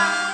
Bye.